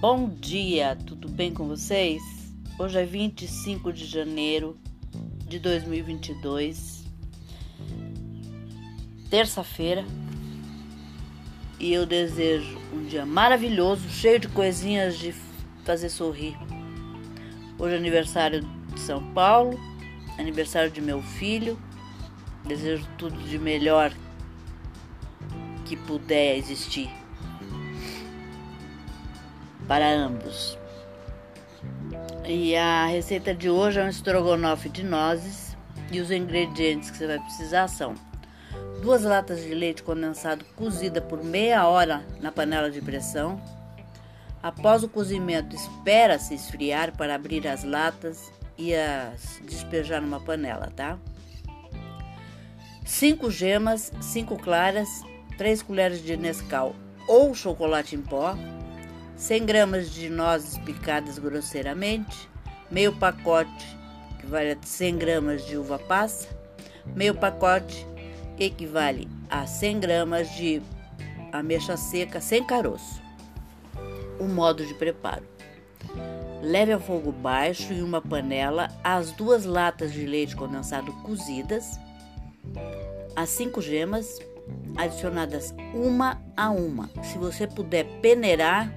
Bom dia, tudo bem com vocês? Hoje é 25 de janeiro de 2022, terça-feira, e eu desejo um dia maravilhoso, cheio de coisinhas de fazer sorrir. Hoje é aniversário de São Paulo, aniversário de meu filho. Desejo tudo de melhor que puder existir para ambos. E a receita de hoje é um estrogonofe de nozes e os ingredientes que você vai precisar são duas latas de leite condensado cozida por meia hora na panela de pressão. Após o cozimento, espera-se esfriar para abrir as latas e as despejar numa panela, tá? 5 gemas, 5 claras, 3 colheres de Nescau ou chocolate em pó, 100 gramas de nozes picadas grosseiramente, meio pacote equivale a 100 gramas de uva passa, meio pacote equivale a 100 gramas de ameixa seca sem caroço. O modo de preparo: leve ao fogo baixo em uma panela as duas latas de leite condensado cozidas, as cinco gemas adicionadas uma a uma. Se você puder peneirar,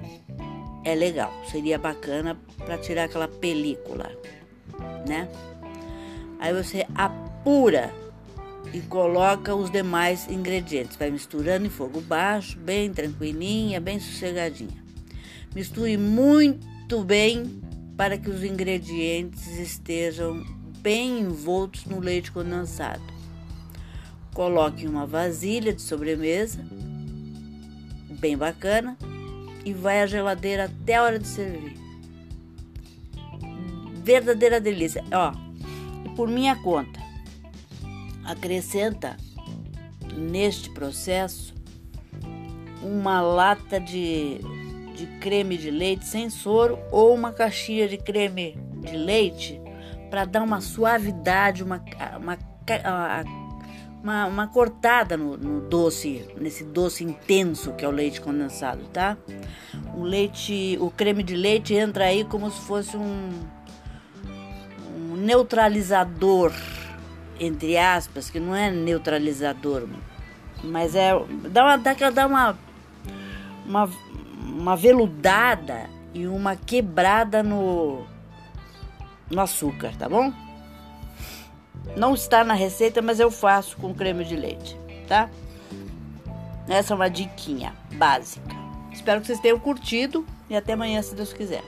é legal, seria bacana para tirar aquela película, né? Aí você apura e coloca os demais ingredientes. Vai misturando em fogo baixo, bem tranquilinha, bem sossegadinha. Misture muito bem para que os ingredientes estejam bem envoltos no leite condensado. Coloque em uma vasilha de sobremesa, bem bacana, e vai à geladeira até a hora de servir. Verdadeira delícia. Ó, por minha conta, acrescenta neste processo uma lata de, de creme de leite sem soro ou uma caixinha de creme de leite para dar uma suavidade, uma, uma, uma uma, uma cortada no, no, doce, nesse doce intenso que é o leite condensado, tá? O leite, o creme de leite entra aí como se fosse um, um neutralizador, entre aspas, que não é neutralizador, mas é dá uma dá, dá uma, uma uma veludada e uma quebrada no no açúcar, tá bom? Não está na receita, mas eu faço com creme de leite, tá? Essa é uma diquinha básica. Espero que vocês tenham curtido e até amanhã, se Deus quiser.